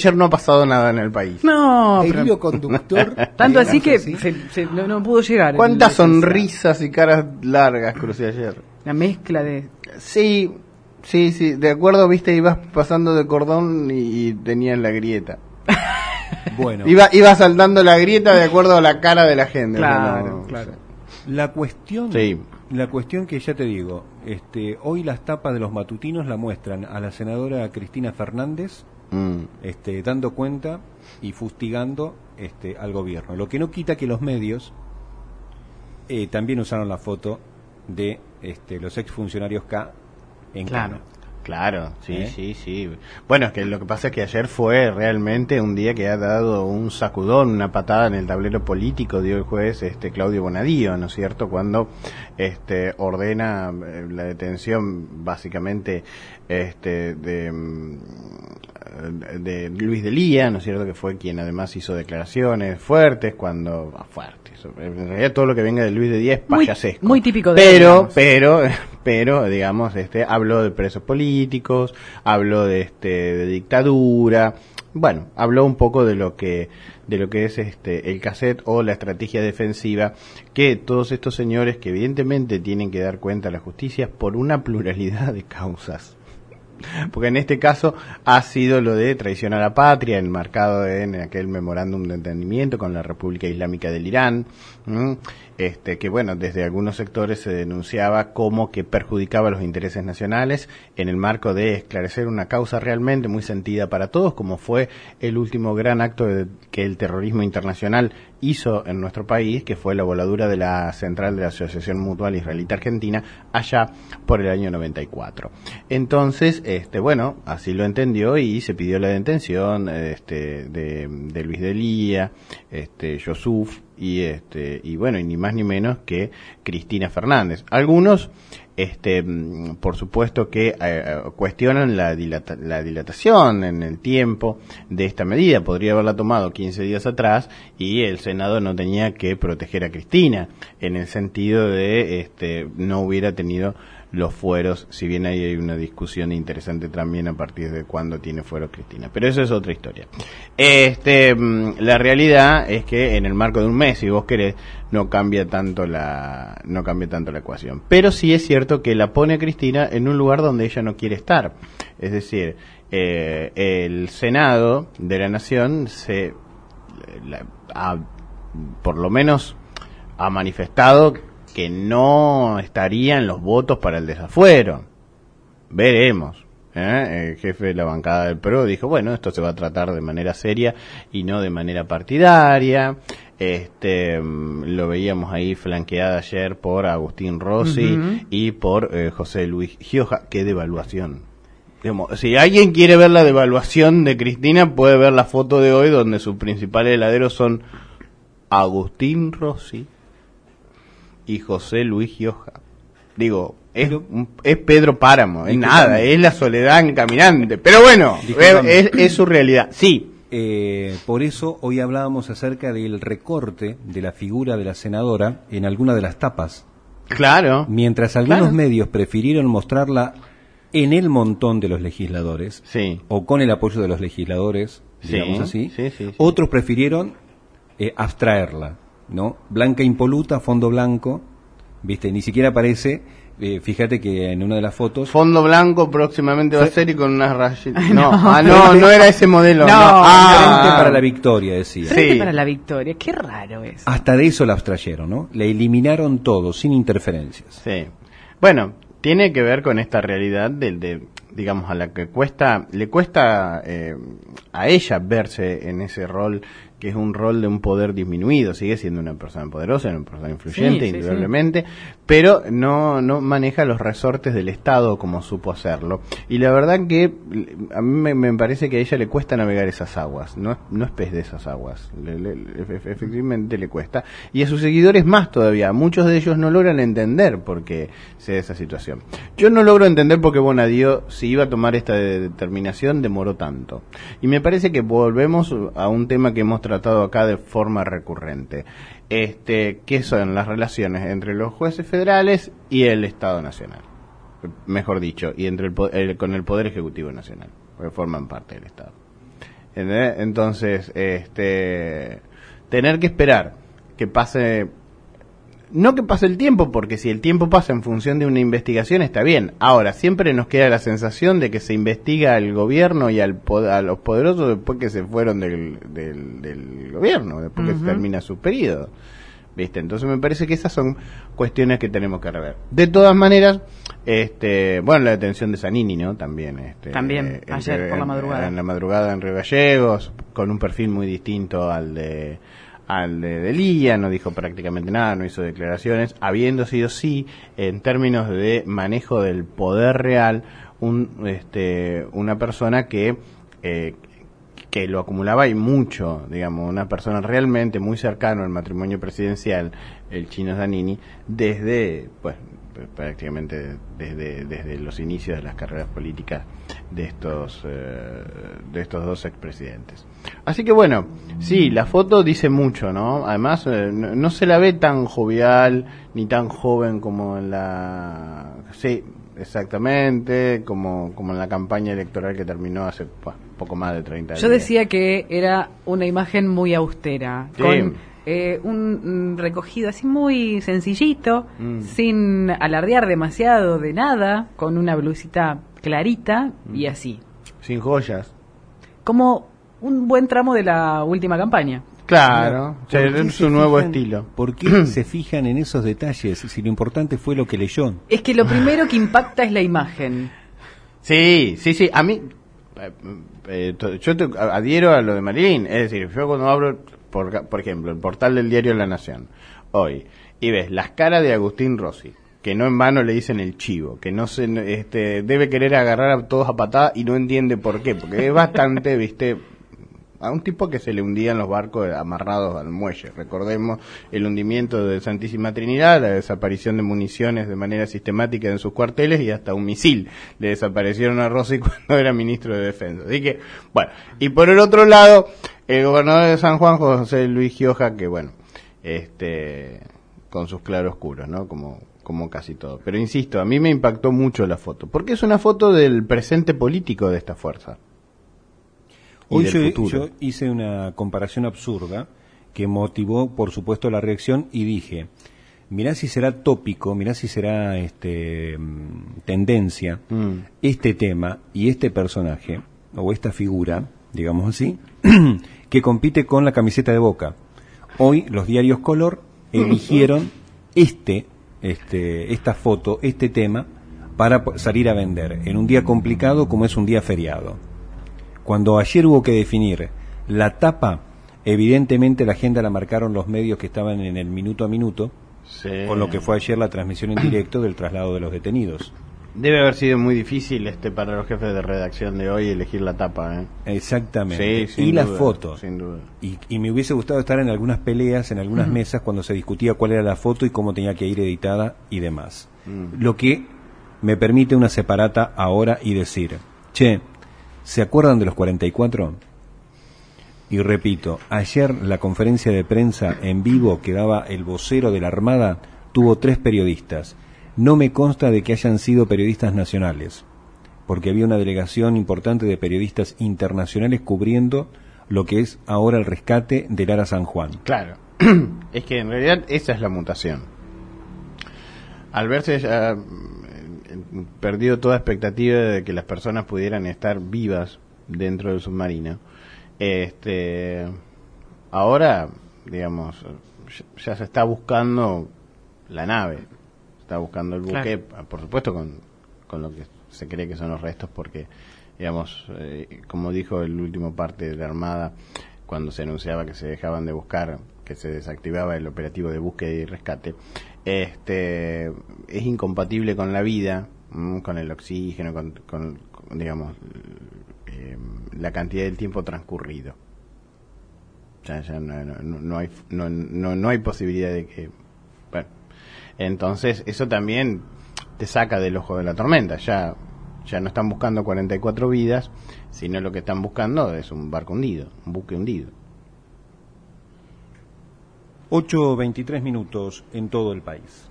Ayer no ha pasado nada en el país. No, El hilo conductor. tanto así que se- se- no, no pudo llegar. ¿Cuántas sonrisas y caras largas crucé ayer? La mezcla de... Sí, sí, sí, de acuerdo, viste, ibas pasando de cordón y, y tenías la grieta. Bueno, Iba, iba saltando la grieta de acuerdo a la cara de la gente. Claro, no- claro. la cuestión, Sí. la cuestión que ya te digo, este, hoy las tapas de los matutinos la muestran a la senadora Cristina Fernández, Mm. este, dando cuenta y fustigando este, al gobierno. Lo que no quita que los medios eh, también usaron la foto de este, los exfuncionarios K en Claro. cana. Claro, sí, ¿Eh? sí, sí. Bueno, es que lo que pasa es que ayer fue realmente un día que ha dado un sacudón, una patada en el tablero político, dio el juez este Claudio Bonadío, ¿no es cierto? Cuando este ordena eh, la detención básicamente este de mm, de Luis de Lía, ¿no es cierto? Que fue quien además hizo declaraciones fuertes cuando ah, fuertes. En realidad todo lo que venga de Luis de Lía es Muy- payasesco. muy típico de Pero pero pero digamos este habló de presos políticos habló de este de dictadura bueno habló un poco de lo que de lo que es este el cassette o la estrategia defensiva que todos estos señores que evidentemente tienen que dar cuenta a la justicia por una pluralidad de causas porque en este caso ha sido lo de traición a la patria, enmarcado en aquel memorándum de entendimiento con la República Islámica del Irán, este que bueno, desde algunos sectores se denunciaba como que perjudicaba los intereses nacionales en el marco de esclarecer una causa realmente muy sentida para todos, como fue el último gran acto de- que el terrorismo internacional hizo en nuestro país, que fue la voladura de la central de la Asociación Mutual Israelita Argentina allá por el año 94. Entonces, este, bueno, así lo entendió y se pidió la detención este, de, de Luis de Lía, este, Yosuf y este, y bueno, y ni más ni menos que Cristina Fernández. Algunos, este, por supuesto que eh, eh, cuestionan la, dilata- la dilatación en el tiempo de esta medida. Podría haberla tomado 15 días atrás y el Senado no tenía que proteger a Cristina en el sentido de este, no hubiera tenido los fueros, si bien ahí hay una discusión interesante también a partir de cuándo tiene fuero Cristina. Pero eso es otra historia. Este, mm, la realidad es que en el marco de un mes, si vos querés, no cambia tanto la, no cambia tanto la ecuación. Pero sí es cierto que la pone Cristina en un lugar donde ella no quiere estar. Es decir, eh, el Senado de la Nación se, por lo menos ha manifestado que no estarían los votos para el desafuero. Veremos. ¿eh? El jefe de la bancada del PRO dijo, bueno, esto se va a tratar de manera seria y no de manera partidaria. Este, mm, lo veíamos ahí flanqueada ayer por Agustín Rossi y por eh, José Luis Gioja. Qué devaluación. Digamos, si alguien quiere ver la devaluación de Cristina, puede ver la foto de hoy donde sus principales heladeros son Agustín Rossi y José Luis Gioja. Digo, es, Pero- es Pedro Páramo, es nada, es la soledad en caminante. Pero bueno, es, es su realidad. Sí, Eh, por eso hoy hablábamos acerca del recorte de la figura de la senadora en alguna de las tapas. claro. Mientras algunos Claro. medios prefirieron mostrarla en el montón de los legisladores, Sí. o con el apoyo de los legisladores, digamos así, sí, sí, sí. otros prefirieron eh, abstraerla, ¿no? Blanca impoluta, fondo blanco, ¿viste? Ni siquiera aparece, eh, fíjate que en una de las fotos... Fondo blanco próximamente va a ser y con unas rayitas. No, no, ah, no, no era ese modelo. No, Ah, Frente para la victoria, decía. Frente Sí. para la victoria. Qué raro es. Hasta de eso la abstrayeron, ¿no? La eliminaron todo, sin interferencias. Sí. Bueno, tiene que ver con esta realidad del de, digamos, a la que cuesta, le cuesta eh, a ella verse en ese rol que es un rol de un poder disminuido, sigue siendo una persona poderosa, una persona influyente, Sí, sí, indudablemente, pero no, no maneja los resortes del Estado como supo hacerlo. Y la verdad que a mí me, me parece que a ella le cuesta navegar esas aguas, no, es- no es pez de esas aguas, Le- le- efectivamente le cuesta. Y a sus seguidores más todavía, muchos de ellos no logran entender por qué se da esa situación. Yo no logro entender por qué Bonadío, si iba a tomar esta de- determinación, demoró tanto. Y me parece que volvemos a un tema que hemos tratado acá de forma recurrente. Este, que son las relaciones entre los jueces federales y el Estado Nacional. Mejor dicho, y entre el, el- con el Poder Ejecutivo Nacional, porque forman parte del Estado. ¿entendés? Entonces, este, tener que esperar que pase, no que pase el tiempo, porque si el tiempo pasa en función de una investigación está bien. Ahora, siempre nos queda la sensación de que se investiga al gobierno y al a los poderosos después que se fueron del, del, del gobierno, después que se termina su periodo. ¿Viste? Entonces me parece que esas son cuestiones que tenemos que rever. De todas maneras, este, bueno, la detención de Zanini, ¿no? También. Este, También, eh, ayer en- por la madrugada. En la madrugada en Río Gallegos, con un perfil muy distinto al de al de Delía, no dijo prácticamente nada, no hizo declaraciones, habiendo sido sí, en términos de manejo del poder real, un, este, una persona que eh, que lo acumulaba y mucho, digamos, una persona realmente muy cercano al matrimonio presidencial, el chino Zanini, desde, pues, prácticamente desde, desde los inicios de las carreras políticas de estos, eh, de estos dos expresidentes. Así que bueno, sí, la foto dice mucho, ¿no? Además, eh, no, no se la ve tan jovial ni tan joven como en la... Sí, exactamente, como, como en la campaña electoral que terminó hace pues, poco más de 30 Yo días. decía que era una imagen muy austera, Sí. con eh, un mm, recogido así muy sencillito, Mm. sin alardear demasiado de nada, con una blusita clarita y así. Sin joyas. Como un buen tramo de la última campaña. Claro, ¿Por qué es se su nuevo fijan- estilo. ¿Por qué se fijan en esos detalles si lo importante fue lo que leyó? Es que lo primero que impacta es la imagen. Sí, sí, sí. A mí, eh, eh, yo te adhiero a lo de Marilyn. Es decir, yo cuando abro, por, por ejemplo, el portal del diario La Nación, hoy, y ves las caras de Agustín Rossi, que no en vano le dicen el chivo, que no se, este, debe querer agarrar a todos a patada y no entiende por qué, porque es bastante, viste, a un tipo que se le hundían los barcos amarrados al muelle. Recordemos el hundimiento de Santísima Trinidad, la desaparición de municiones de manera sistemática en sus cuarteles y hasta un misil le desaparecieron a Rossi cuando era ministro de Defensa. Así que, bueno, y por el otro lado, el gobernador de San Juan, José Luis Gioja, que bueno, este, con sus claroscuros, ¿no? Como, como casi todo. Pero insisto, a mí me impactó mucho la foto, porque es una foto del presente político de esta fuerza. Y Hoy del yo, futuro. yo hice una comparación absurda que motivó, por supuesto, la reacción y dije, mirá si será tópico, mirá si será este, mm, tendencia Mm. este tema y este personaje, o esta figura, digamos así, que compite con la camiseta de Boca. Hoy los diarios Color eligieron este, este, esta foto, este tema, para salir a vender en un día complicado como es un día feriado. Cuando ayer hubo que definir la tapa, evidentemente la agenda la marcaron los medios que estaban en el minuto a minuto, Sí. con lo que fue ayer la transmisión en directo del traslado de los detenidos. Debe haber sido muy difícil este para los jefes de redacción de hoy elegir la tapa, ¿eh? Exactamente. Sí, y la duda, foto. Sin duda. Y, y me hubiese gustado estar en algunas peleas, en algunas mesas, cuando se discutía cuál era la foto y cómo tenía que ir editada y demás. Mm. Lo que me permite una separata ahora y decir, che, ¿se acuerdan de los 44? Y repito, ayer la conferencia de prensa en vivo que daba el vocero de la Armada tuvo tres periodistas. No me consta de que hayan sido periodistas nacionales, porque había una delegación importante de periodistas internacionales cubriendo lo que es ahora el rescate del Ara San Juan. Claro. es que en realidad esa es la mutación. Al verse perdido toda expectativa de que las personas pudieran estar vivas dentro del submarino, este, ahora, digamos, ya- se está buscando la nave, se está buscando el buque, por supuesto con, con lo que se cree que son los restos, porque, digamos, eh, como dijo el último parte de la Armada, cuando se anunciaba que se dejaban de buscar, que se desactivaba el operativo de búsqueda y rescate, este, es incompatible con la vida, mm, con el oxígeno, con, con- digamos, eh, la cantidad del tiempo transcurrido. Ya, no, no- no- hay, no, no, no hay posibilidad de que... Bueno, entonces eso también te saca del ojo de la tormenta. Ya no están buscando 44 vidas, sino lo que están buscando es un barco hundido, un buque hundido. 8.23 minutos en todo el país.